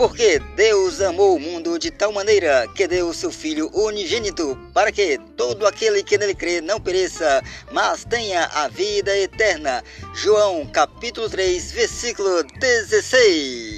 Porque Deus amou o mundo de tal maneira que deu seu Filho unigênito, para que todo aquele que nele crê não pereça, mas tenha a vida eterna. João capítulo 3, versículo 16.